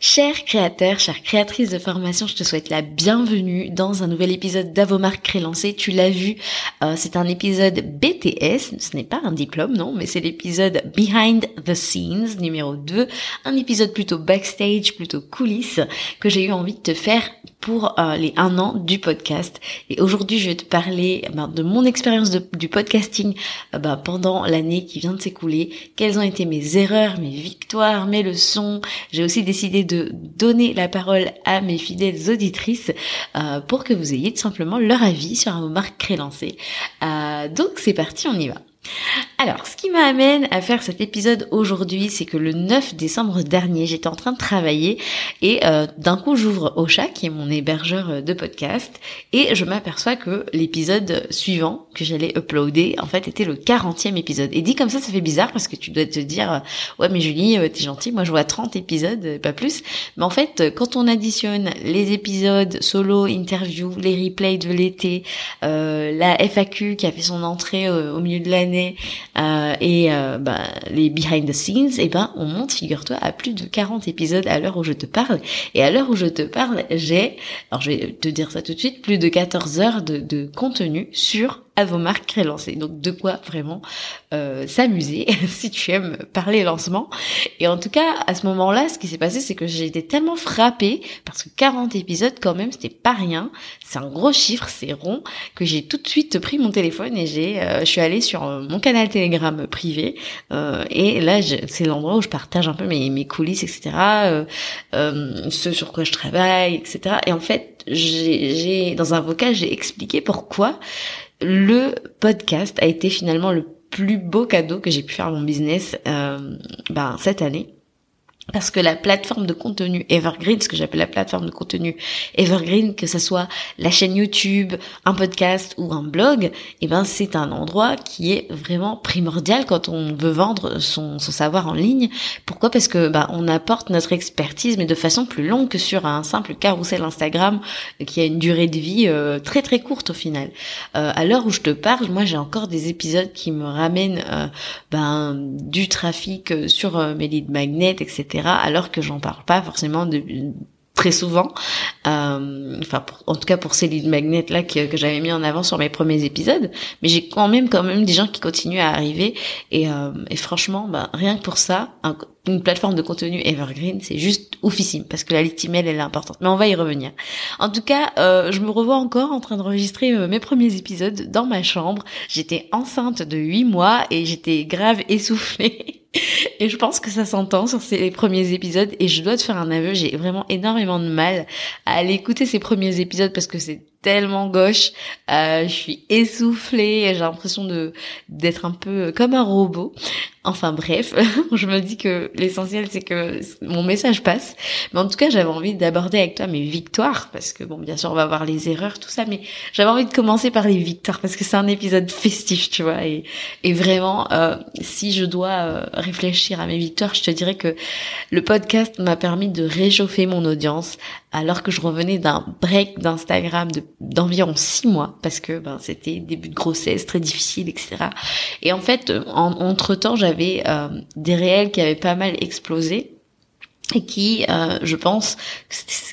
Chers créateurs, chères créatrices de formation, je te souhaite la bienvenue dans un nouvel épisode d'Avomark Crélancé. Tu l'as vu, euh, c'est un épisode BTS, ce n'est pas un diplôme, non, mais c'est l'épisode Behind the Scenes numéro 2, un épisode plutôt backstage, plutôt coulisses, que j'ai eu envie de te faire pour euh, les un an du podcast. Et aujourd'hui, je vais te parler ben, de mon expérience du podcasting euh, ben, pendant l'année qui vient de s'écouler. Quelles ont été mes erreurs, mes victoires, mes leçons? J'ai aussi décidé de donner la parole à mes fidèles auditrices euh, pour que vous ayez tout simplement leur avis sur un marque crélancé. Euh, donc c'est parti, on y va. Alors, ce qui m'amène à faire cet épisode aujourd'hui, c'est que le 9 décembre dernier, j'étais en train de travailler et euh, d'un coup, j'ouvre Ocha, qui est mon hébergeur de podcast, et je m'aperçois que l'épisode suivant que j'allais uploader, en fait, était le 40e épisode. Et dit comme ça, ça fait bizarre parce que tu dois te dire, ouais, mais Julie, euh, t'es gentille, moi je vois 30 épisodes, pas plus. Mais en fait, quand on additionne les épisodes solo, interview, les replays de l'été, euh, la FAQ qui a fait son entrée au milieu de l'année, euh, et euh, bah, les behind the scenes, et eh ben on monte, figure-toi, à plus de 40 épisodes à l'heure où je te parle. Et à l'heure où je te parle, j'ai, alors je vais te dire ça tout de suite, plus de 14 heures de, de contenu sur à vos marques crélancées. Donc de quoi vraiment euh, s'amuser si tu aimes parler lancement. Et en tout cas, à ce moment-là, ce qui s'est passé, c'est que j'ai été tellement frappée parce que 40 épisodes quand même, c'était pas rien. C'est un gros chiffre, c'est rond, que j'ai tout de suite pris mon téléphone et j'ai, euh, je suis allée sur euh, mon canal Telegram privé. et là, c'est l'endroit où je partage un peu mes, mes coulisses, etc. ce sur quoi je travaille, etc. Et en fait, j'ai dans un vocal, j'ai expliqué pourquoi le podcast a été finalement le plus beau cadeau que j'ai pu faire à mon business euh, ben, cette année parce que la plateforme de contenu Evergreen, ce que j'appelle la plateforme de contenu Evergreen, que ce soit la chaîne YouTube, un podcast ou un blog, eh ben c'est un endroit qui est vraiment primordial quand on veut vendre son, son savoir en ligne. Pourquoi? Parce que bah, on apporte notre expertise, mais de façon plus longue que sur un simple carrousel Instagram qui a une durée de vie euh, très très courte au final. Euh, à l'heure où je te parle, moi j'ai encore des épisodes qui me ramènent euh, ben, du trafic sur mes leads magnets, etc alors que j'en parle pas forcément de, très souvent. Euh, enfin, en tout cas pour ces lead magnets là que, que j'avais mis en avant sur mes premiers épisodes. Mais j'ai quand même quand même des gens qui continuent à arriver et, euh, et franchement, bah, rien que pour ça, une plateforme de contenu evergreen, c'est juste oufissime parce que la liste email elle est importante. Mais on va y revenir. En tout cas, euh, je me revois encore en train d'enregistrer euh, mes premiers épisodes dans ma chambre. J'étais enceinte de 8 mois et j'étais grave essoufflée. Et je pense que ça s'entend sur ces premiers épisodes. Et je dois te faire un aveu, j'ai vraiment énormément de mal à aller écouter ces premiers épisodes parce que c'est tellement gauche. Euh, je suis essoufflée, j'ai l'impression de d'être un peu comme un robot. Enfin bref, je me dis que l'essentiel c'est que mon message passe. Mais en tout cas, j'avais envie d'aborder avec toi mes victoires parce que bon, bien sûr, on va voir les erreurs, tout ça, mais j'avais envie de commencer par les victoires parce que c'est un épisode festif, tu vois. Et, vraiment, euh, si je dois euh, réfléchir à mes victoires, je te dirais que le podcast m'a permis de réchauffer mon audience alors que je revenais d'un break d'Instagram de d'environ six mois parce que ben c'était début de grossesse très difficile etc et en fait entre temps euh, des réels qui avaient pas mal explosé et qui, euh, je pense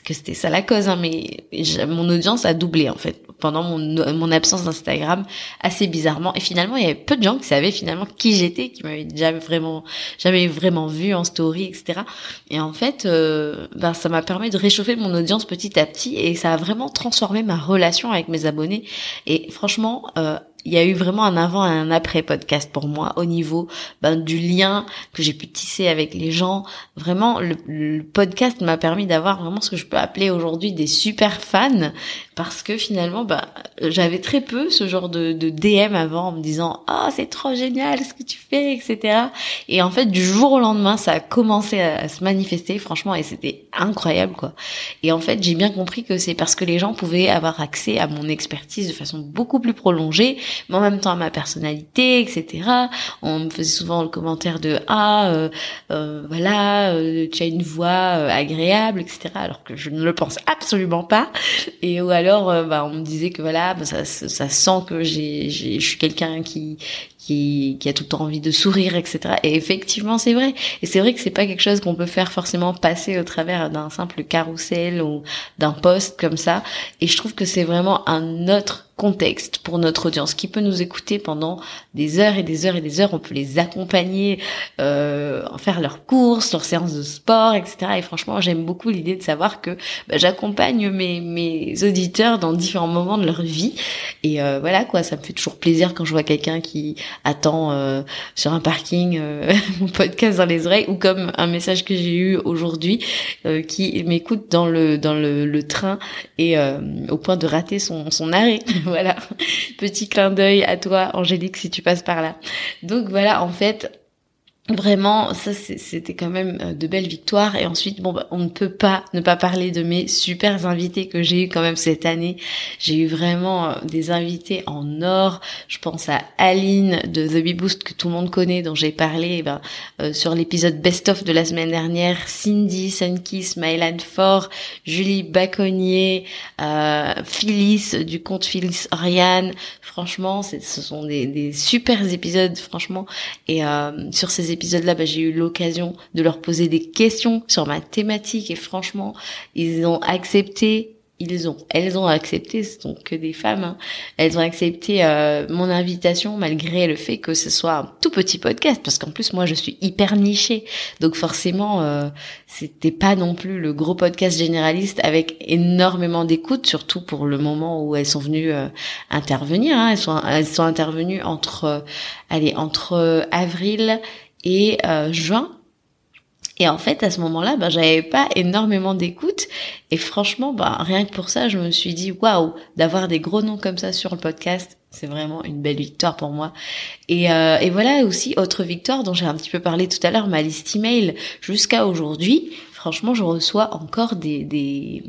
que c'était ça la cause, hein, mais mon audience a doublé en fait pendant mon, mon absence d'Instagram assez bizarrement. Et finalement, il y avait peu de gens qui savaient finalement qui j'étais, qui m'avaient jamais vraiment, jamais vraiment vu en story, etc. Et en fait, euh, ben, ça m'a permis de réchauffer mon audience petit à petit et ça a vraiment transformé ma relation avec mes abonnés. Et franchement, euh, il y a eu vraiment un avant et un après podcast pour moi au niveau ben, du lien que j'ai pu tisser avec les gens. Vraiment, le, podcast m'a permis d'avoir vraiment ce que je peux appeler aujourd'hui des super fans parce que finalement, ben, j'avais très peu ce genre de, de DM avant en me disant oh, c'est trop génial ce que tu fais, etc. Et en fait, du jour au lendemain, ça a commencé à, se manifester, franchement, et c'était incroyable quoi. Et en fait, j'ai bien compris que c'est parce que les gens pouvaient avoir accès à mon expertise de façon beaucoup plus prolongée mais en même temps à ma personnalité, etc. On me faisait souvent le commentaire de ah euh, euh, voilà euh, tu as une voix agréable, etc. Alors que je ne le pense absolument pas. Et ou bah, on me disait que voilà bah, ça, ça sent que j'ai, je suis quelqu'un qui qui, qui a tout le temps envie de sourire, etc. Et effectivement, c'est vrai. Et c'est vrai que c'est pas quelque chose qu'on peut faire forcément passer au travers d'un simple carrousel ou d'un post comme ça. Et je trouve que c'est vraiment un autre contexte pour notre audience qui peut nous écouter pendant des heures et des heures et des heures. On peut les accompagner, euh, en faire leurs courses, leurs séances de sport, etc. Et franchement, j'aime beaucoup l'idée de savoir que bah, j'accompagne mes, mes auditeurs dans différents moments de leur vie. Et euh, voilà quoi, ça me fait toujours plaisir quand je vois quelqu'un qui attend euh, sur un parking euh, mon podcast dans les oreilles ou comme un message que j'ai eu aujourd'hui euh, qui m'écoute dans le dans le, le train et au point de rater son, son arrêt. voilà. Petit clin d'œil à toi, Angélique, si tu passes par là. Donc voilà, en fait, Vraiment, ça c'était quand même euh, de belles victoires. Et ensuite, bon, bah, on ne peut pas ne pas parler de mes super invités que j'ai eu quand même cette année. J'ai eu vraiment euh, des invités en or. Je pense à Aline de The Bee Boost que tout le monde connaît, dont j'ai parlé eh ben, euh, sur l'épisode Best of de la semaine dernière. Cindy Sunkiss, Mylan Fort, Julie Baconnier, euh, Phyllis du compte Phyllis Oriane. Franchement, ce sont des, des super épisodes, franchement. Et sur ces épisode-là, bah, j'ai eu l'occasion de leur poser des questions sur ma thématique et franchement, ils ont accepté ils ont, elles ont accepté, ce sont que des femmes, hein. elles ont accepté euh, mon invitation malgré le fait que ce soit un tout petit podcast, parce qu'en plus moi je suis hyper nichée, donc forcément euh, c'était pas non plus le gros podcast généraliste avec énormément d'écoute, surtout pour le moment où elles sont venues euh, intervenir. Hein. Elles sont elles sont intervenues entre, allez entre avril et euh, juin. Et en fait, à ce moment-là, ben, j'avais pas énormément d'écoute. Et franchement, ben, rien que pour ça, je me suis dit, waouh, d'avoir des gros noms comme ça sur le podcast, c'est vraiment une belle victoire pour moi. Et, euh, et voilà aussi, autre victoire dont j'ai un petit peu parlé tout à l'heure, ma liste email jusqu'à aujourd'hui franchement, je reçois encore des, des,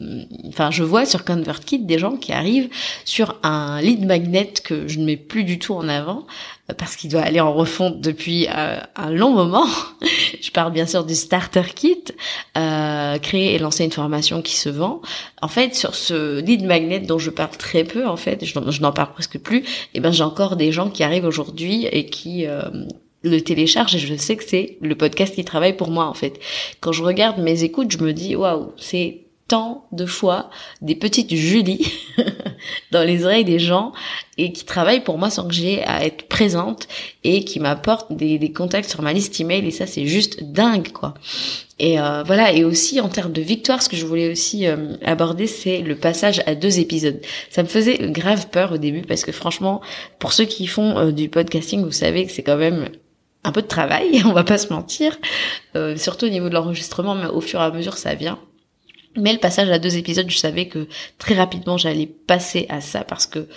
enfin, je vois sur ConvertKit des gens qui arrivent sur un lead magnet que je ne mets plus du tout en avant parce qu'il doit aller en refonte depuis euh, un long moment. je parle bien sûr du starter kit, euh, créer et lancer une formation qui se vend. En fait, sur ce lead magnet dont je parle très peu, en fait, je, n'en parle presque plus. Et eh ben, j'ai encore des gens qui arrivent aujourd'hui et qui euh, le télécharge et je sais que c'est le podcast qui travaille pour moi en fait. Quand je regarde mes écoutes, je me dis waouh, c'est tant de fois des petites Julie dans les oreilles des gens et qui travaillent pour moi sans que j'ai à être présente et qui m'apportent des, contacts sur ma liste email et ça c'est juste dingue quoi. Et euh, voilà et aussi en termes de victoire ce que je voulais aussi euh, aborder c'est le passage à deux épisodes. Ça me faisait grave peur au début parce que franchement pour ceux qui font euh, du podcasting vous savez que c'est quand même un peu de travail, on va pas se mentir, euh, surtout au niveau de l'enregistrement, mais au fur et à mesure ça vient. Mais le passage à deux épisodes, je savais que très rapidement j'allais passer à ça parce que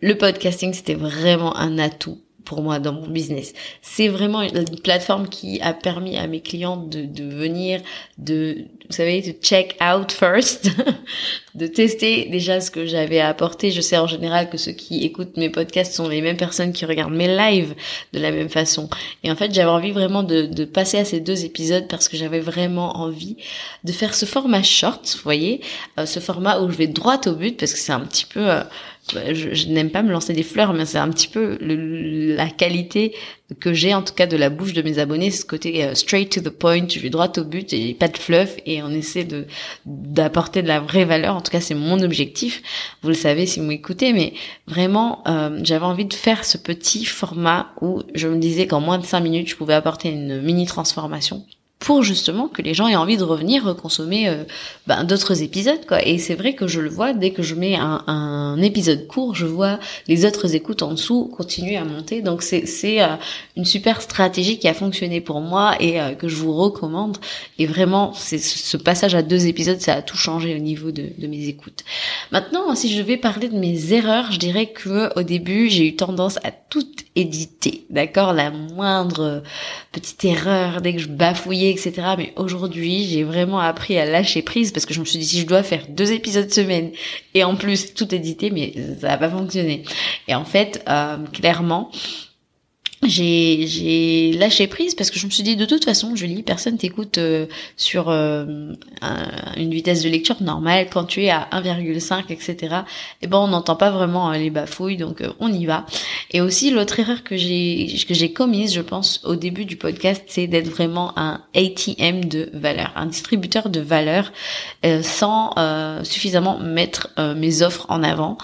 le podcasting c'était vraiment un atout pour moi dans mon business. C'est vraiment une plateforme qui a permis à mes clients de, de venir, de, vous savez, de check out first, de tester déjà ce que j'avais à apporter. Je sais en général que ceux qui écoutent mes podcasts sont les mêmes personnes qui regardent mes lives de la même façon. Et en fait, j'avais envie vraiment de, de passer à ces deux épisodes parce que j'avais vraiment envie de faire ce format short, vous voyez, euh, ce format où je vais droit au but parce que c'est un petit peu... Euh, bah, je, n'aime pas me lancer des fleurs, mais c'est un petit peu la qualité que j'ai en tout cas de la bouche de mes abonnés, ce côté euh, straight to the point, je vais droit au but et pas de fluff et on essaie de d'apporter de la vraie valeur. En tout cas, c'est mon objectif. Vous le savez si vous m'écoutez, mais vraiment, euh, j'avais envie de faire ce petit format où je me disais qu'en moins de cinq minutes, je pouvais apporter une mini transformation pour justement que les gens aient envie de revenir consommer euh, ben, d'autres épisodes quoi. Et c'est vrai que je le vois dès que je mets un, un, épisode court je vois les autres écoutes en dessous continuer à monter. Donc c'est c'est euh, une super stratégie qui a fonctionné pour moi et euh, que je vous recommande. Et vraiment c'est ce passage à deux épisodes ça a tout changé au niveau de, de mes écoutes. Maintenant si je vais parler de mes erreurs je dirais que au début j'ai eu tendance à tout éditer. D'accord? La moindre petite erreur dès que je bafouillais etc. Mais aujourd'hui, j'ai vraiment appris à lâcher prise parce que je me suis dit si je dois faire deux épisodes semaine et en plus tout éditer, mais ça va pas fonctionner. Et en fait, euh, clairement, j'ai lâché prise parce que je me suis dit de toute façon Julie personne t'écoute euh, sur euh, une vitesse de lecture normale. Quand tu es à 1,5 etc et eh ben on n'entend pas vraiment euh, les bafouilles donc on y va. Et aussi l'autre erreur que j'ai que j'ai commise je pense au début du podcast c'est d'être vraiment un ATM de valeur un distributeur de valeur sans suffisamment mettre mes offres en avant.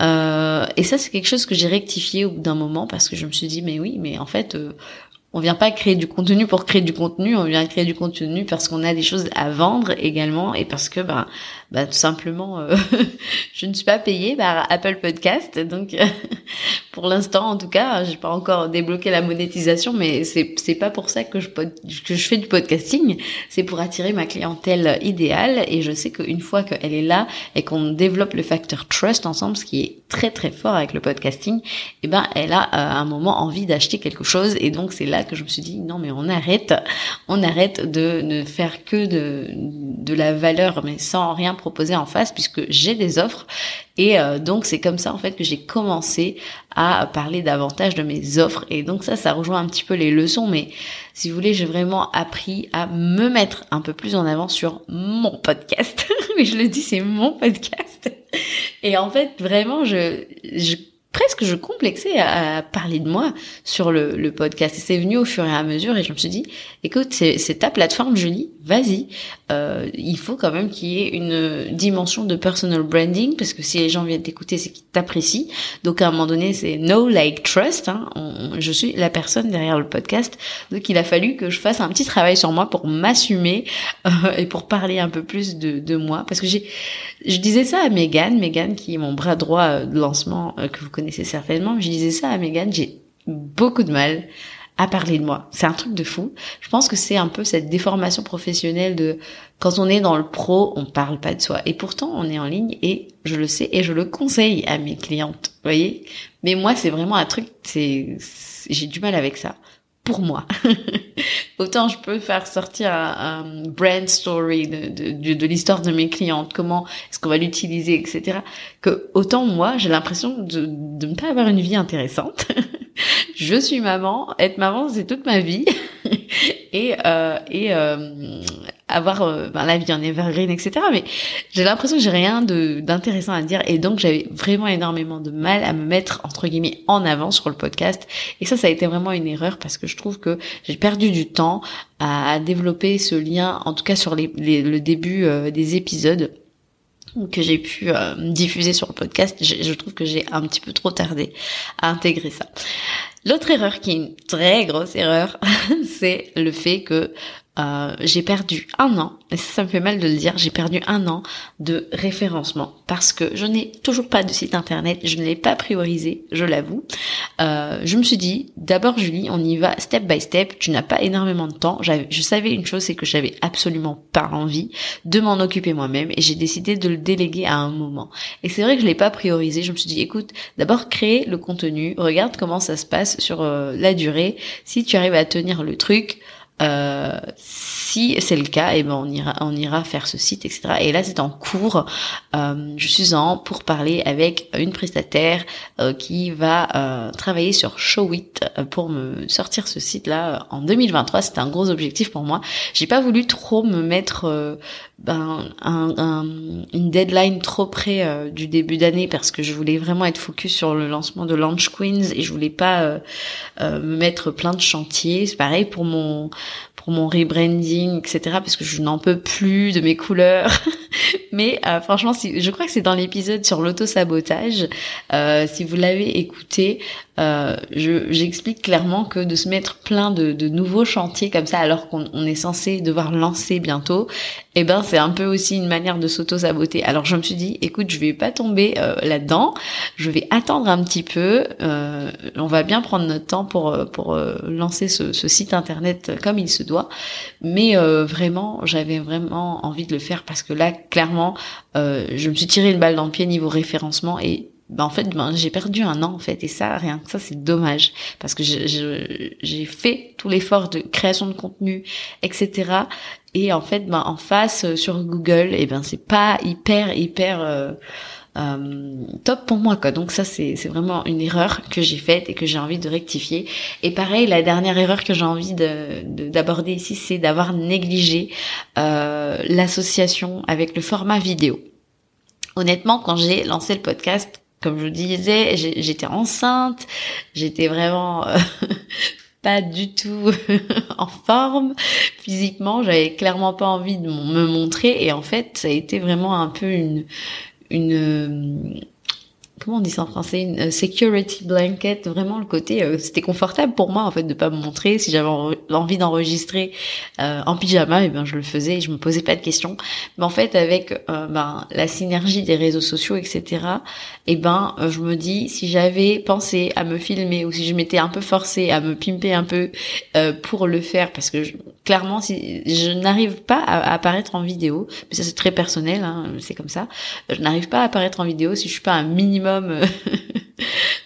Et ça c'est quelque chose que j'ai rectifié au bout d'un moment parce que je me suis dit mais oui mais en fait, euh, on vient pas créer du contenu pour créer du contenu, on vient créer du contenu parce qu'on a des choses à vendre également et parce que ben bah tout simplement euh, je ne suis pas payée par Apple Podcast donc pour l'instant en tout cas j'ai pas encore débloqué la monétisation mais c'est c'est pas pour ça que je que je fais du podcasting. C'est pour attirer ma clientèle idéale et je sais qu'une fois qu'elle est là et qu'on développe le facteur trust ensemble ce qui est très très fort avec le podcasting et eh ben elle a à euh, un moment envie d'acheter quelque chose et donc c'est là que je me suis dit non mais on arrête on arrête de ne faire que de de la valeur mais sans rien proposer en face puisque j'ai des offres. Et euh, donc c'est comme ça en fait que j'ai commencé à parler davantage de mes offres. Et donc ça ça rejoint un petit peu les leçons. Mais si vous voulez j'ai vraiment appris à me mettre un peu plus en avant sur mon podcast. Oui je le dis c'est mon podcast. Et en fait vraiment je presque je complexais à, parler de moi sur le, le podcast. Et c'est venu au fur et à mesure et je me suis dit, écoute, c'est ta plateforme, Julie, vas-y. Euh, il faut quand même qu'il y ait une dimension de personal branding parce que si les gens viennent t'écouter, c'est qu'ils t'apprécient. Donc à un moment donné, c'est no like trust. Hein. je suis la personne derrière le podcast. Donc il a fallu que je fasse un petit travail sur moi pour m'assumer euh, et pour parler un peu plus de, de moi parce que j'ai, je disais ça à Megan, Megan qui est mon bras droit euh, de lancement euh, que vous connaissez certainement. Je disais ça à Megan, j'ai beaucoup de mal à parler de moi. C'est un truc de fou. Je pense que c'est un peu cette déformation professionnelle de quand on est dans le pro, on parle pas de soi. Et pourtant, on est en ligne et je le sais et je le conseille à mes clientes. Voyez? Mais moi, c'est vraiment un truc, c'est, j'ai du mal avec ça pour moi. Autant je peux faire sortir un, brand story de, de, l'histoire de mes clientes, comment est-ce qu'on va l'utiliser, etc. Que autant moi, j'ai l'impression de, de ne pas avoir une vie intéressante. je suis maman, être maman c'est toute ma vie. et euh, et euh, avoir euh, ben, la vie en evergreen, etc. Mais j'ai l'impression que j'ai rien d'intéressant à dire et donc j'avais vraiment énormément de mal à me mettre entre guillemets en avant sur le podcast. Et ça, ça a été vraiment une erreur parce que je trouve que j'ai perdu du temps à, développer ce lien, en tout cas sur les, le début euh, des épisodes que j'ai pu euh, diffuser sur le podcast, je, je trouve que j'ai un petit peu trop tardé à intégrer ça. L'autre erreur qui est une très grosse erreur, c'est le fait que euh, j'ai perdu un an, et ça, me fait mal de le dire, j'ai perdu un an de référencement parce que je n'ai toujours pas de site internet, je ne l'ai pas priorisé, je l'avoue. Euh, je me suis dit, d'abord Julie, on y va step by step, tu n'as pas énormément de temps. Je savais une chose, c'est que j'avais absolument pas envie de m'en occuper moi-même et j'ai décidé de le déléguer à un moment. Et c'est vrai que je l'ai pas priorisé, je me suis dit, écoute, d'abord crée le contenu, regarde comment ça se passe sur euh, la durée, si tu arrives à tenir le truc, euh, si c'est le cas, eh ben on ira, on ira faire ce site, etc. Et là, c'est en cours. Euh, je suis en pour parler avec une prestataire euh, qui va euh, travailler sur Showit pour me sortir ce site-là en 2023. C'était un gros objectif pour moi. J'ai pas voulu trop me mettre ben, un, une deadline trop près du début d'année parce que je voulais vraiment être focus sur le lancement de Launch Queens et je voulais pas me mettre plein de chantiers. C'est pareil pour mon pour mon rebranding, etc. Parce que je n'en peux plus de mes couleurs. Mais euh, franchement, si, je crois que c'est dans l'épisode sur l'auto-sabotage. Euh, si vous l'avez écouté, euh, j'explique clairement que de se mettre plein de, de nouveaux chantiers comme ça alors qu'on est censé devoir lancer bientôt, eh ben c'est un peu aussi une manière de s'auto-saboter. Alors je me suis dit, écoute, je vais pas tomber euh, là-dedans, je vais attendre un petit peu, euh, on va bien prendre notre temps pour pour lancer ce, ce, site internet comme il se doit, mais vraiment j'avais vraiment envie de le faire parce que là clairement je me suis tiré une balle dans le pied niveau référencement et ben en fait ben, j'ai perdu un an en fait et ça rien que ça c'est dommage. Parce que j'ai fait tout l'effort de création de contenu etc et en fait ben en face euh, sur Google et eh ben c'est pas hyper hyper euh, euh, top pour moi quoi. Donc ça c'est c'est vraiment une erreur que j'ai faite et que j'ai envie de rectifier. Et pareil la dernière erreur que j'ai envie de d'aborder ici c'est d'avoir négligé euh, l'association avec le format vidéo. Honnêtement quand j'ai lancé le podcast comme je vous disais, j'étais enceinte, j'étais vraiment euh, pas du tout en forme physiquement, j'avais clairement pas envie de me montrer et en fait, ça a été vraiment un peu une une comment on dit ça en français? Une euh, security blanket vraiment le côté euh, c'était confortable pour moi en fait de pas me montrer. Si j'avais envie d'enregistrer euh, en pyjama et eh ben je le faisais et je me posais pas de questions. Mais en fait avec ben la synergie des réseaux sociaux etc et eh ben je me dis si j'avais pensé à me filmer ou si je m'étais un peu forcée à me pimper un peu pour le faire parce que clairement si je n'arrive pas à, apparaître en vidéo mais ça c'est très personnel hein, c'est comme ça je n'arrive pas à apparaître en vidéo si je suis pas un minimum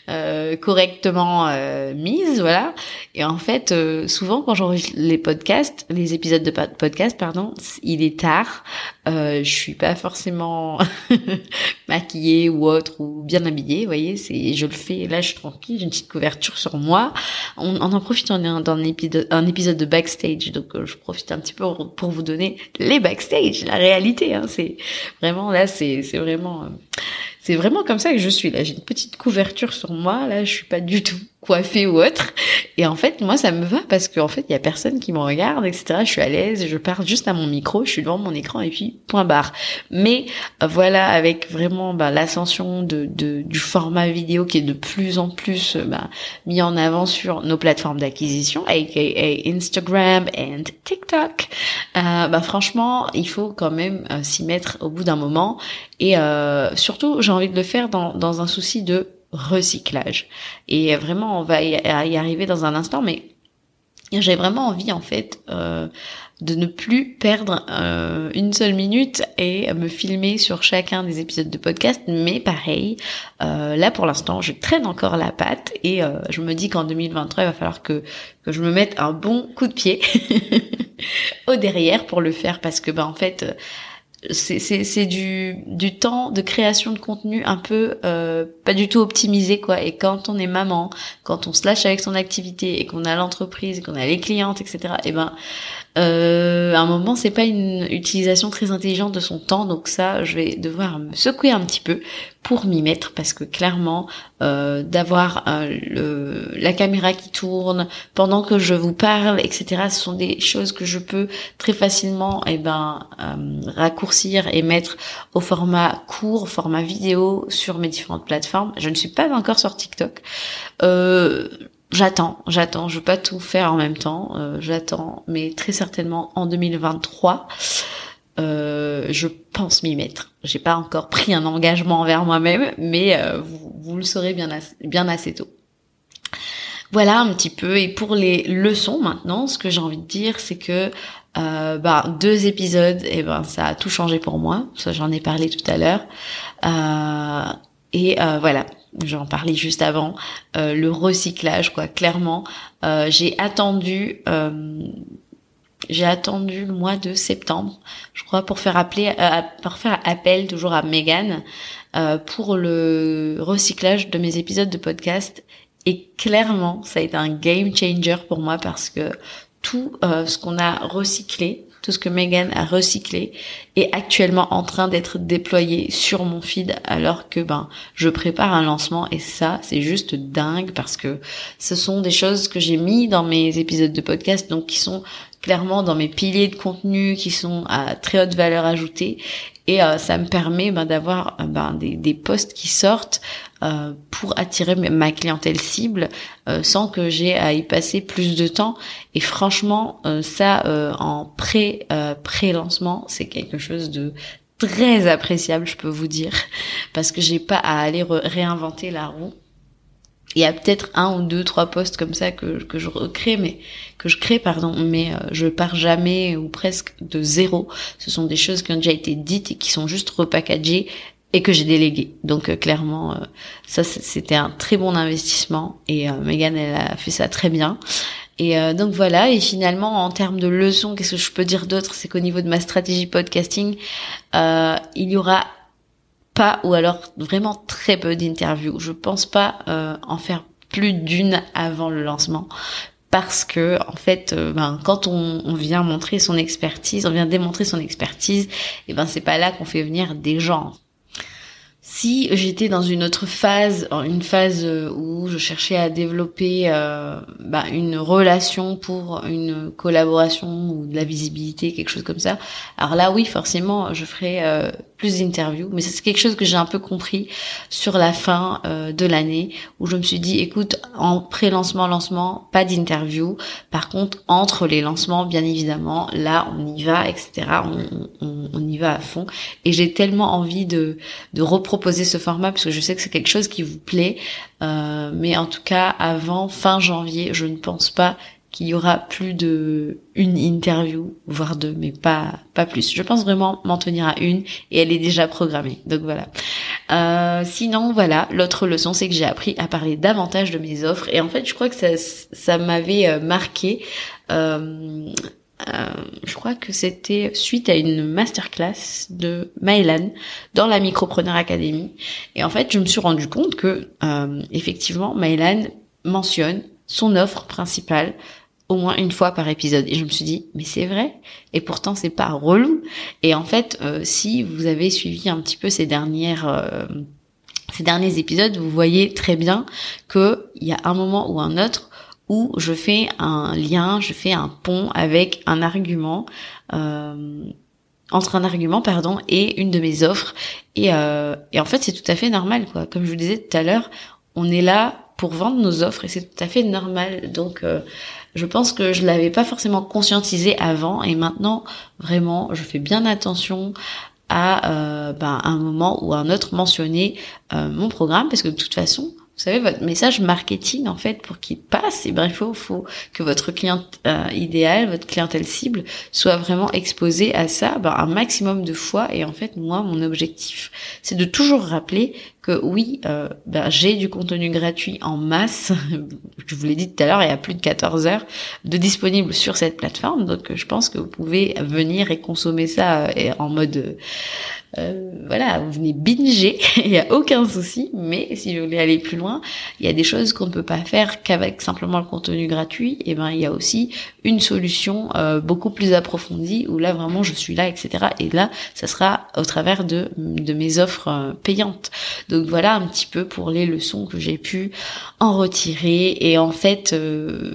euh, euh, correctement euh, mise, voilà. Et en fait, souvent quand j'enregistre les podcasts, les épisodes de podcast, pardon, il est tard. je suis pas forcément maquillée ou autre ou bien habillée, vous voyez. C'est, je le fais. Là, je suis tranquille, j'ai une petite couverture sur moi. On, en profite, on est dans un épisode, un épisode de backstage, donc je profite un petit peu pour vous donner les backstage, la réalité. Hein, c'est vraiment là, c'est c'est vraiment c'est vraiment comme ça que je suis là. J'ai une petite couverture sur moi. Là, je suis pas du tout coiffée ou autre. Et en fait, moi, ça me va parce qu'en fait, il y a personne qui me regarde, etc. Je suis à l'aise. Je parle juste à mon micro. Je suis devant mon écran et puis point barre. Mais euh, voilà, avec vraiment bah, l'ascension de, du format vidéo qui est de plus en plus euh, bah, mis en avant sur nos plateformes d'acquisition, aka Instagram et TikTok. Euh, bah franchement, il faut quand même s'y mettre au bout d'un moment. Et surtout, j'ai envie de le faire dans, dans un souci de recyclage. Et vraiment, on va y arriver dans un instant, mais j'ai vraiment envie en fait euh, de ne plus perdre euh, une seule minute et me filmer sur chacun des épisodes de podcast. Mais pareil, euh, là pour l'instant, je traîne encore la patte et je me dis qu'en 2023, il va falloir que que je me mette un bon coup de pied au derrière pour le faire parce que bah en fait c'est du, du temps de création de contenu un peu euh, pas du tout optimisé quoi. Et quand on est maman quand on se lâche avec son activité et qu'on a l'entreprise qu'on a les clientes etc et eh ben euh, à un moment c'est pas une utilisation très intelligente de son temps donc ça je vais devoir me secouer un petit peu pour m'y mettre parce que clairement euh, d'avoir euh, la caméra qui tourne pendant que je vous parle etc ce sont des choses que je peux très facilement eh ben raccourcir et mettre au format court format vidéo sur mes différentes plateformes. Je ne suis pas encore sur TikTok J'attends, j'attends, je veux pas tout faire en même temps, euh, j'attends, mais très certainement en 2023, euh, je pense m'y mettre. J'ai pas encore pris un engagement envers moi-même, mais euh, vous, le saurez bien assez, tôt. Voilà un petit peu. Et pour les leçons maintenant, ce que j'ai envie de dire, c'est que euh, bah, deux épisodes, et eh ben ça a tout changé pour moi. Ça j'en ai parlé tout à l'heure. Euh, et euh, voilà, j'en parlais juste avant, euh, le recyclage, quoi. Clairement, euh, j'ai attendu, euh, j'ai attendu le mois de septembre, je crois, pour faire appeler, pour faire appel toujours à Megan pour le recyclage de mes épisodes de podcast. Et clairement, ça a été un game changer pour moi parce que tout ce qu'on a recyclé, tout ce que Megan a recyclé est actuellement en train d'être déployé sur mon feed alors que ben je prépare un lancement et ça c'est juste dingue parce que ce sont des choses que j'ai mis dans mes épisodes de podcast donc qui sont clairement dans mes piliers de contenu qui sont à très haute valeur ajoutée et ça me permet ben, d'avoir ben, des, des posts qui sortent pour attirer ma clientèle cible sans que j'ai à y passer plus de temps. Et franchement ça en pré pré lancement c'est quelque chose de très appréciable je peux vous dire. Parce que j'ai pas à aller réinventer la roue il y a peut-être un ou deux trois postes comme ça que, que je recrée mais que je crée pardon mais euh, je pars jamais ou presque de zéro. Ce sont des choses qui ont déjà été dites et qui sont juste repackagées et que j'ai délégué donc euh, clairement euh, ça c'était un très bon investissement et Megan elle a fait ça très bien. Et donc voilà, et finalement en termes de leçons, qu'est-ce que je peux dire d'autre? C'est qu'au niveau de ma stratégie podcasting, il y aura pas ou alors vraiment très peu d'interviews. Je pense pas euh, en faire plus d'une avant le lancement parce que en fait euh, ben, quand on, on, vient montrer son expertise, on vient démontrer son expertise, et ben c'est pas là qu'on fait venir des gens. Si j'étais dans une autre phase, une phase euh, où je cherchais à développer euh, bah, une relation pour une collaboration ou de la visibilité, quelque chose comme ça, alors là oui, forcément, je ferais euh, plus d'interviews. Mais c'est quelque chose que j'ai un peu compris sur la fin euh, de l'année, où je me suis dit, écoute, en pré-lancement, lancement, pas d'interview. Par contre, entre les lancements, bien évidemment, là, on y va, etc. On, on, on y va à fond. Et j'ai tellement envie de, de reproduire ce format parce que je sais que c'est quelque chose qui vous plaît. Euh, mais en tout cas, avant fin janvier, je ne pense pas qu'il y aura plus de une interview, voire deux, mais pas pas plus. Je pense vraiment m'en tenir à une et elle est déjà programmée. Donc voilà. Euh, sinon voilà, l'autre leçon c'est que j'ai appris à parler davantage de mes offres et en fait je crois que ça ça m'avait euh, marqué. Euh, je crois que c'était suite à une masterclass de Maëlan dans la Micropreneur Academy. Et en fait, je me suis rendu compte que euh, effectivement, Maëlan mentionne son offre principale au moins une fois par épisode. Et je me suis dit, mais c'est vrai. Et pourtant, c'est pas relou. Et en fait, euh, si vous avez suivi un petit peu ces dernières ces derniers épisodes, vous voyez très bien que il y a un moment ou un autre où je fais un lien, je fais un pont avec un argument, euh, entre un argument, pardon, et une de mes offres. Et, euh, et en fait, c'est tout à fait normal, quoi. Comme je vous disais tout à l'heure, on est là pour vendre nos offres et c'est tout à fait normal. Donc, euh, je pense que je l'avais pas forcément conscientisé avant et maintenant, vraiment, je fais bien attention à euh, ben, un moment ou un autre mentionner euh, mon programme parce que de toute façon, vous savez, votre message marketing, en fait, pour qu'il passe, et bref, il faut, que votre client euh, idéal, votre clientèle cible, soit vraiment exposé à ça ben, un maximum de fois. Et en fait, moi, mon objectif, c'est de toujours rappeler que oui, euh, ben, j'ai du contenu gratuit en masse. je vous l'ai dit tout à l'heure, il y a plus de 14 heures de disponible sur cette plateforme. Donc, je pense que vous pouvez venir et consommer ça euh, en mode euh, voilà, vous venez binger, il n'y a aucun souci, mais si vous voulez aller plus loin, il y a des choses qu'on ne peut pas faire qu'avec simplement le contenu gratuit, et ben il y a aussi une solution euh, beaucoup plus approfondie où là vraiment je suis là, etc. Et là, ça sera au travers de, de mes offres euh, payantes. Donc voilà un petit peu pour les leçons que j'ai pu en retirer. Et en fait,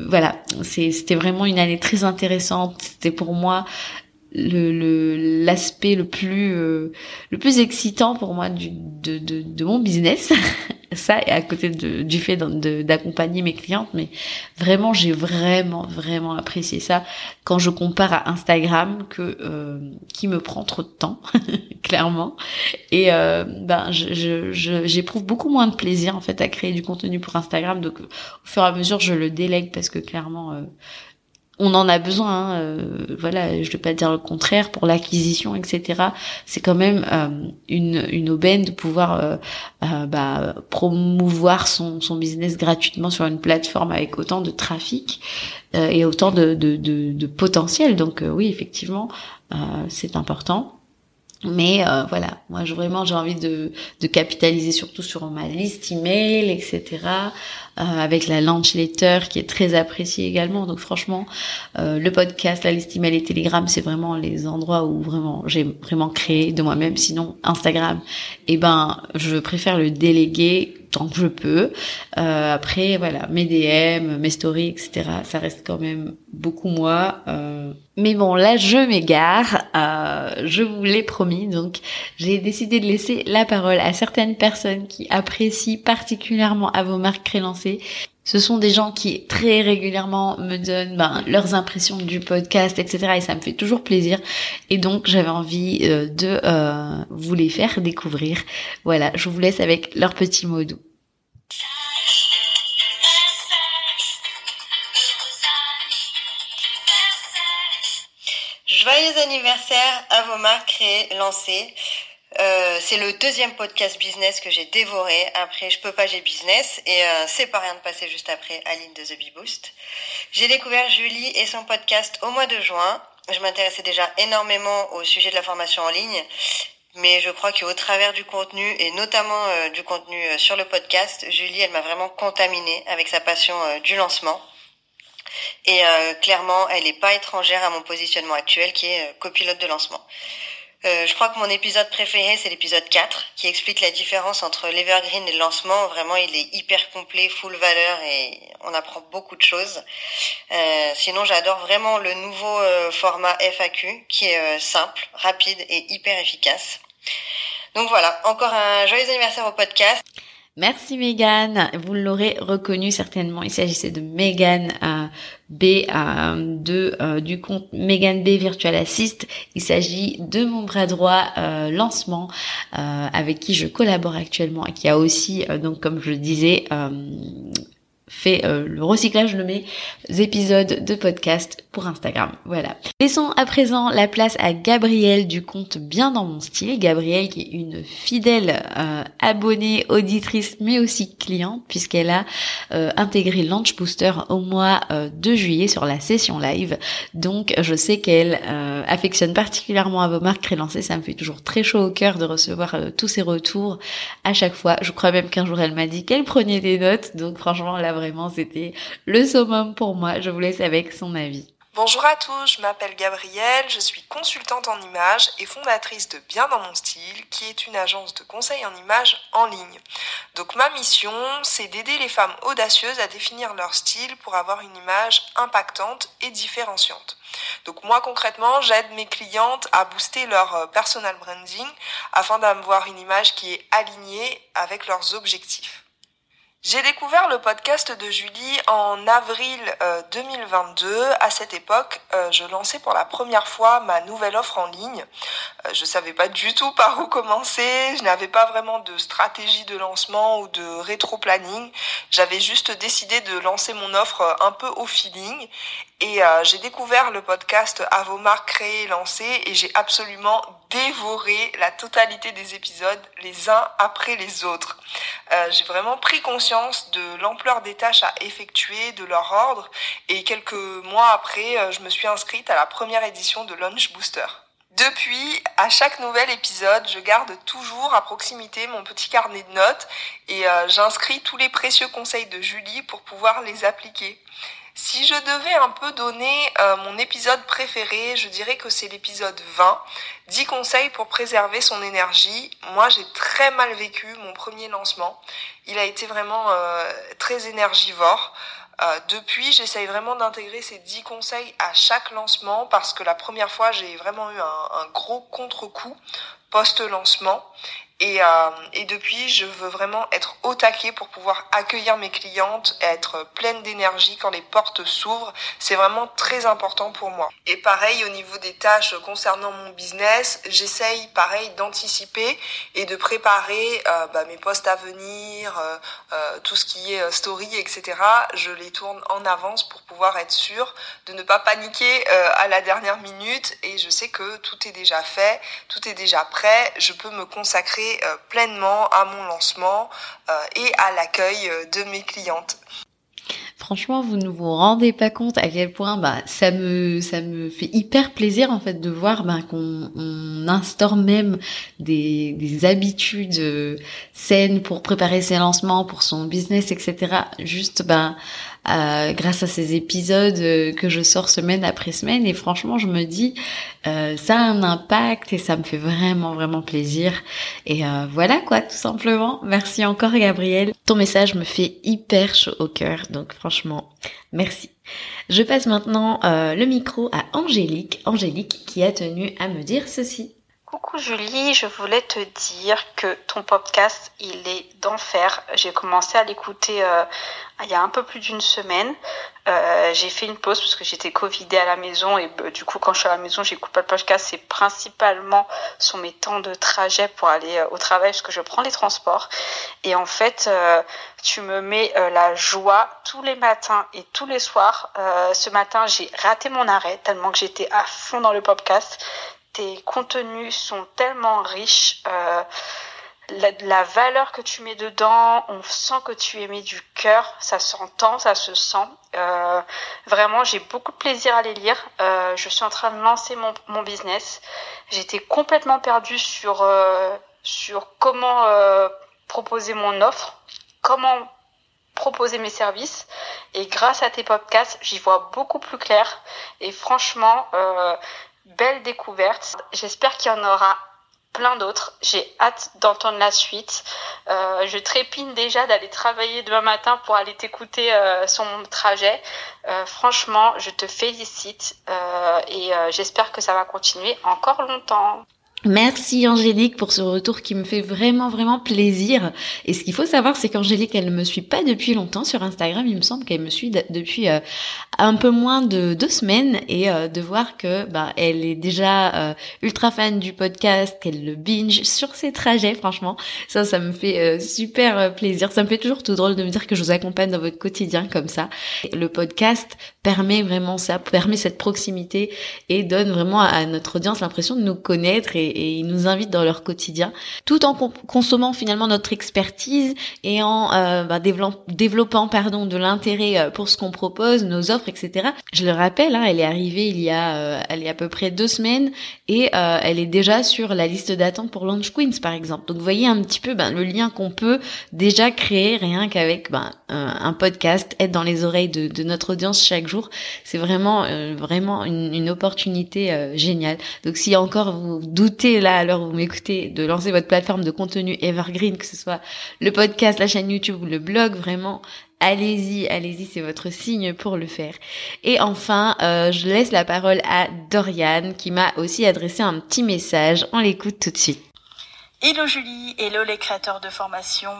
voilà, c'était vraiment une année très intéressante. C'était pour moi le l'aspect le, plus euh, le plus excitant pour moi du, de, de mon business ça et à côté de, du fait d'accompagner mes clientes mais vraiment j'ai vraiment vraiment apprécié ça. Quand je compare à Instagram que euh, qui me prend trop de temps clairement et euh, ben je j'éprouve beaucoup moins de plaisir en fait à créer du contenu pour Instagram. Donc au fur et à mesure je le délègue parce que clairement on en a besoin. Hein, euh, voilà, je ne vais pas dire le contraire pour l'acquisition, etc. C'est quand même euh, une, une aubaine de pouvoir euh, bah, promouvoir son, son business gratuitement sur une plateforme avec autant de trafic et autant de, de, de, de potentiel. Donc oui, effectivement, c'est important. Mais euh, voilà, moi je, vraiment j'ai envie de, capitaliser surtout sur ma liste email, etc. Euh, avec la launch letter qui est très appréciée également. Donc franchement, euh, le podcast, la liste email et Telegram, c'est vraiment les endroits où vraiment j'ai vraiment créé de moi-même. Sinon Instagram, eh ben je préfère le déléguer tant que je peux. Euh, après, voilà, mes DM, mes stories, etc. Ça reste quand même beaucoup moi. Euh. Mais bon, là, je m'égare. Euh, je vous l'ai promis, donc j'ai décidé de laisser la parole à certaines personnes qui apprécient particulièrement à vos marques crélancées. Ce sont des gens qui très régulièrement me donnent ben, leurs impressions du podcast, etc. Et ça me fait toujours plaisir. Et donc j'avais envie euh, de euh, vous les faire découvrir. Voilà, je vous laisse avec leurs petits mots doux. Joyeux anniversaire à vos marques créées, lancées. Euh, c'est le deuxième podcast business que j'ai dévoré. Après, je peux pas, j'ai business. Et euh, c'est pas rien de passer juste après Aline de The Bee Boost. J'ai découvert Julie et son podcast au mois de juin. Je m'intéressais déjà énormément au sujet de la formation en ligne. Mais je crois qu'au travers du contenu, et notamment euh, du contenu sur le podcast, Julie, elle m'a vraiment contaminée avec sa passion du lancement. Et clairement, elle n'est pas étrangère à mon positionnement actuel qui est copilote de lancement. Euh, je crois que mon épisode préféré, c'est l'épisode 4, qui explique la différence entre l'Evergreen et le lancement. Vraiment, il est hyper complet, full valeur et on apprend beaucoup de choses. Euh, sinon, j'adore vraiment le nouveau euh, format FAQ, qui est simple, rapide et hyper efficace. Donc voilà, encore un joyeux anniversaire au podcast. Merci Megan. Vous l'aurez reconnu certainement. Il s'agissait de Megan euh, B euh, de euh, du compte Megan B Virtual Assist. Il s'agit de mon bras droit lancement avec qui je collabore actuellement et qui a aussi donc comme je le disais fait euh, le recyclage de mes épisodes de podcast pour Instagram. Voilà. Laissons à présent la place à Gabrielle du compte Bien dans mon style. Gabrielle qui est une fidèle euh, abonnée, auditrice, mais aussi cliente puisqu'elle a euh, intégré Launch Booster au mois de juillet sur la session live. Donc je sais qu'elle affectionne particulièrement à vos marques relancées. Ça me fait toujours très chaud au cœur de recevoir tous ces retours à chaque fois. Je crois même qu'un jour elle m'a dit qu'elle prenait des notes. Donc franchement là vraiment, c'était le summum pour moi. Je vous laisse avec son avis. Bonjour à tous, je m'appelle Gabrielle, je suis consultante en images et fondatrice de Bien dans mon style, qui est une agence de conseil en images en ligne. Donc ma mission, c'est d'aider les femmes audacieuses à définir leur style pour avoir une image impactante et différenciante. Donc moi concrètement, j'aide mes clientes à booster leur euh, personal branding afin d'avoir une image qui est alignée avec leurs objectifs. J'ai découvert le podcast de Julie en avril 2022. Euh, à cette époque, euh, je lançais pour la première fois ma nouvelle offre en ligne. Euh, je savais pas du tout par où commencer. Je n'avais pas vraiment de stratégie de lancement ou de rétro-planning. J'avais juste décidé de lancer mon offre un peu au feeling. Et j'ai découvert le podcast À vos marques créées et lancées et j'ai absolument dévoré la totalité des épisodes les uns après les autres. j'ai vraiment pris conscience de l'ampleur des tâches à effectuer, de leur ordre, et quelques mois après, euh, je me suis inscrite à la première édition de Launch Booster. Depuis, à chaque nouvel épisode, je garde toujours à proximité mon petit carnet de notes et euh, j'inscris tous les précieux conseils de Julie pour pouvoir les appliquer. Si je devais un peu donner euh, mon épisode préféré, je dirais que c'est l'épisode 20, 10 conseils pour préserver son énergie. Moi, j'ai très mal vécu mon premier lancement. Il a été vraiment euh, très énergivore. Euh, depuis, j'essaye vraiment d'intégrer ces 10 conseils à chaque lancement parce que la première fois, j'ai vraiment eu un, un gros contre-coup post-lancement et, euh, et, depuis, je veux vraiment être au taquet pour pouvoir accueillir mes clientes, être pleine d'énergie quand les portes s'ouvrent. C'est vraiment très important pour moi. Et pareil, au niveau des tâches concernant mon business, j'essaye pareil d'anticiper et de préparer euh, bah, mes posts à venir, euh, tout ce qui est story, etc. Je les tourne en avance pour pouvoir être sûre de ne pas paniquer à la dernière minute. Et je sais que tout est déjà fait, tout est déjà prêt. Je peux me consacrer euh, pleinement à mon lancement euh, et à l'accueil euh, de mes clientes. Franchement, vous ne vous rendez pas compte à quel point bah ça me ça me fait hyper plaisir en fait de voir bah, qu'on on instaure même des, des habitudes saines pour préparer ses lancements, pour son business, etc. Juste bah euh, grâce à ces épisodes euh, que je sors semaine après semaine. Et franchement, je me dis, euh, ça a un impact et ça me fait vraiment, vraiment plaisir. Et voilà quoi, tout simplement. Merci encore Gabriel. Ton message me fait hyper chaud au cœur. Donc franchement, merci. Je passe maintenant le micro à Angélique. Angélique qui a tenu à me dire ceci. Coucou Julie, je voulais te dire que ton podcast, il est d'enfer. J'ai commencé à l'écouter euh, il y a un peu plus d'une semaine. Euh, j'ai fait une pause parce que j'étais covidée à la maison et bah, du coup quand je suis à la maison j'écoute pas le podcast. C'est principalement sur mes temps de trajet pour aller euh, au travail parce que je prends les transports. Et en fait, tu me mets la joie tous les matins et tous les soirs. ce matin, j'ai raté mon arrêt tellement que j'étais à fond dans le podcast tes contenus sont tellement riches. Euh, la, valeur que tu mets dedans, on sent que tu mis du cœur, ça s'entend, ça se sent. Euh, vraiment, j'ai beaucoup de plaisir à les lire. Euh, je suis en train de lancer mon, mon business. J'étais complètement perdue sur, sur comment proposer mon offre, comment proposer mes services. Et grâce à tes podcasts, j'y vois beaucoup plus clair. Et franchement, belle découverte. J'espère qu'il y en aura plein d'autres. J'ai hâte d'entendre la suite. Euh, je trépine déjà d'aller travailler demain matin pour aller t'écouter euh, trajet. Euh, franchement, je te félicite et j'espère que ça va continuer encore longtemps. Merci Angélique pour ce retour qui me fait vraiment vraiment plaisir. Et ce qu'il faut savoir, c'est qu'Angélique, elle ne me suit pas depuis longtemps sur Instagram. Il me semble qu'elle me suit depuis euh, un peu moins de deux semaines et euh, de voir que bah elle est déjà euh, ultra fan du podcast, qu'elle le binge sur ses trajets. Franchement, ça, ça me fait super plaisir. Ça me fait toujours tout drôle de me dire que je vous accompagne dans votre quotidien comme ça. Le podcast permet vraiment ça, permet cette proximité et donne vraiment à notre audience l'impression de nous connaître et et, ils nous invitent dans leur quotidien, tout en consommant finalement notre expertise et en euh, bah, développant, pardon de l'intérêt euh, pour ce qu'on propose, nos offres, etc. Je le rappelle, hein, elle est arrivée il y a, euh, elle est à peu près deux semaines et elle est déjà sur la liste d'attente pour Launch Queens par exemple. Donc vous voyez un petit peu ben, le lien qu'on peut déjà créer rien qu'avec ben, un podcast, être dans les oreilles de, de notre audience chaque jour. C'est vraiment vraiment une, une opportunité géniale. Donc si encore vous doutez là à l'heure où vous m'écoutez de lancer votre plateforme de contenu evergreen, que ce soit le podcast, la chaîne YouTube ou le blog, vraiment allez-y, allez-y, c'est votre signe pour le faire. Et enfin, euh, je laisse la parole à Dorian qui m'a aussi adressé un petit message. On l'écoute tout de suite. Hello Julie, hello les créateurs de formation,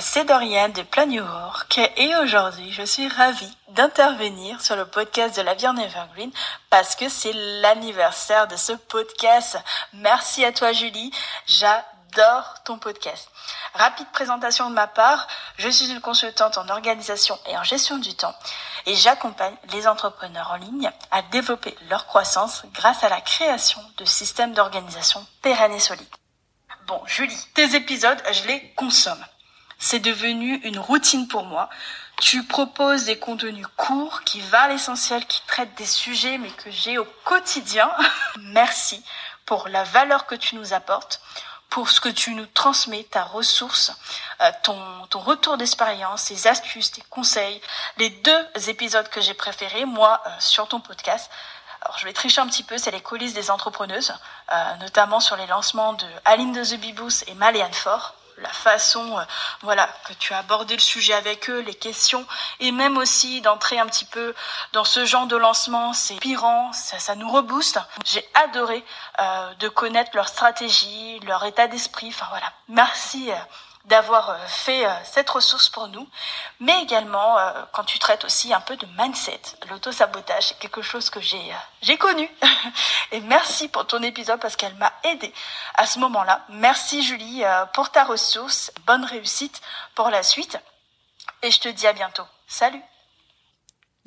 c'est Dorian de Plan New York et aujourd'hui je suis ravie d'intervenir sur le podcast de la vie en Evergreen parce que c'est l'anniversaire de ce podcast. Merci à toi Julie, j'adore ton podcast. Rapide présentation de ma part, je suis une consultante en organisation et en gestion du temps et j'accompagne les entrepreneurs en ligne à développer leur croissance grâce à la création de systèmes d'organisation pérennes et solides. Bon, Julie, tes épisodes, je les consomme. C'est devenu une routine pour moi. Tu proposes des contenus courts qui va à l'essentiel, qui traitent des sujets mais que j'ai au quotidien. Merci pour la valeur que tu nous apportes, pour ce que tu nous transmets, ta ressource, euh, ton, ton retour d'expérience, tes astuces, tes conseils. Les deux épisodes que j'ai préférés, moi, euh, sur ton podcast, alors je vais tricher un petit peu, c'est les coulisses des entrepreneuses, euh, notamment sur les lancements de Aline de The Bibous et Maléane Fort la façon euh, voilà que tu as abordé le sujet avec eux, les questions et même aussi d'entrer un petit peu dans ce genre de lancement, c'est inspirant, ça, ça nous rebooste. J'ai adoré euh, de connaître leur stratégie, leur état d'esprit. Enfin voilà, merci d'avoir euh, fait euh, cette ressource pour nous, mais également euh, quand tu traites aussi un peu de mindset, l'auto-sabotage, c'est quelque chose que j'ai j'ai connu. Et merci pour ton épisode parce qu'elle m'a aidé à ce moment-là. Merci Julie pour ta ressource, bonne réussite pour la suite et je te dis à bientôt. Salut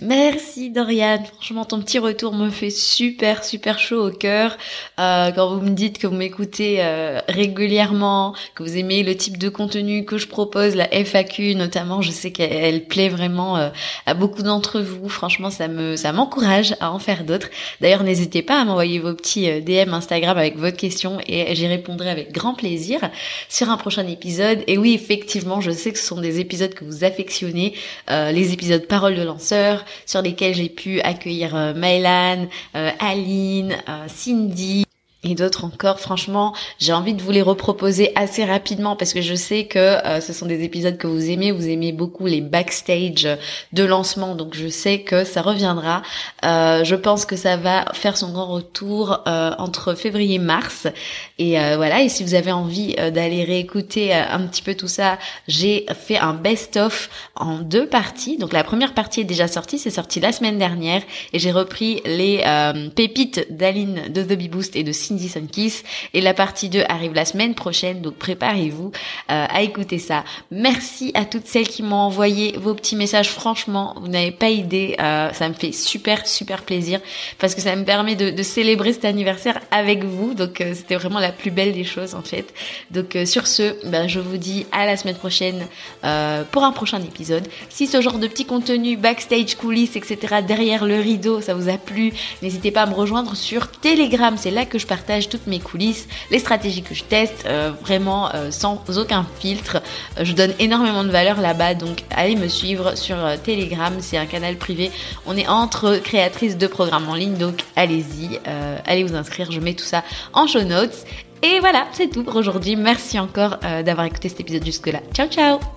Merci Dorian, franchement ton petit retour me fait super super chaud au cœur euh, quand vous me dites que vous m'écoutez euh, régulièrement, que vous aimez le type de contenu que je propose, la FAQ notamment, je sais qu'elle plaît vraiment euh, à beaucoup d'entre vous. Franchement, ça me ça m'encourage à en faire d'autres. D'ailleurs, n'hésitez pas à m'envoyer vos petits DM Instagram avec votre question et j'y répondrai avec grand plaisir sur un prochain épisode. Et oui, effectivement, je sais que ce sont des épisodes que vous affectionnez, les épisodes paroles de lanceurs sur lesquels j'ai pu accueillir euh, Mylan, euh, Aline, euh, Cindy, et d'autres encore. Franchement, j'ai envie de vous les reproposer assez rapidement parce que je sais que euh, ce sont des épisodes que vous aimez. Vous aimez beaucoup les backstage de lancement, donc je sais que ça reviendra. Euh, je pense que ça va faire son grand retour euh, entre février et mars. Et voilà. Et si vous avez envie d'aller réécouter un petit peu tout ça, j'ai fait un best-of en deux parties. Donc la première partie est déjà sortie, c'est sorti la semaine dernière, et j'ai repris les pépites d'Aline de The Bee Boost et de Cindy Cindy et la partie 2 arrive la semaine prochaine donc préparez-vous euh, à écouter ça. Merci à toutes celles qui m'ont envoyé vos petits messages franchement vous n'avez pas idée euh, ça me fait super super plaisir parce que ça me permet de, célébrer cet anniversaire avec vous donc euh, c'était vraiment la plus belle des choses en fait. Donc sur ce ben, je vous dis à la semaine prochaine pour un prochain épisode. Si ce genre de petit contenu backstage coulisses etc derrière le rideau ça vous a plu n'hésitez pas à me rejoindre sur Telegram c'est là que je partage toutes mes coulisses, les stratégies que je teste, euh, vraiment euh, sans aucun filtre. je donne énormément de valeur là-bas, donc allez me suivre sur euh, Telegram, c'est un canal privé. On est entre créatrices de programmes en ligne, donc allez-y, allez vous inscrire, je mets tout ça en show notes. Et voilà, c'est tout pour aujourd'hui. Merci encore d'avoir écouté cet épisode jusque-là. Ciao ciao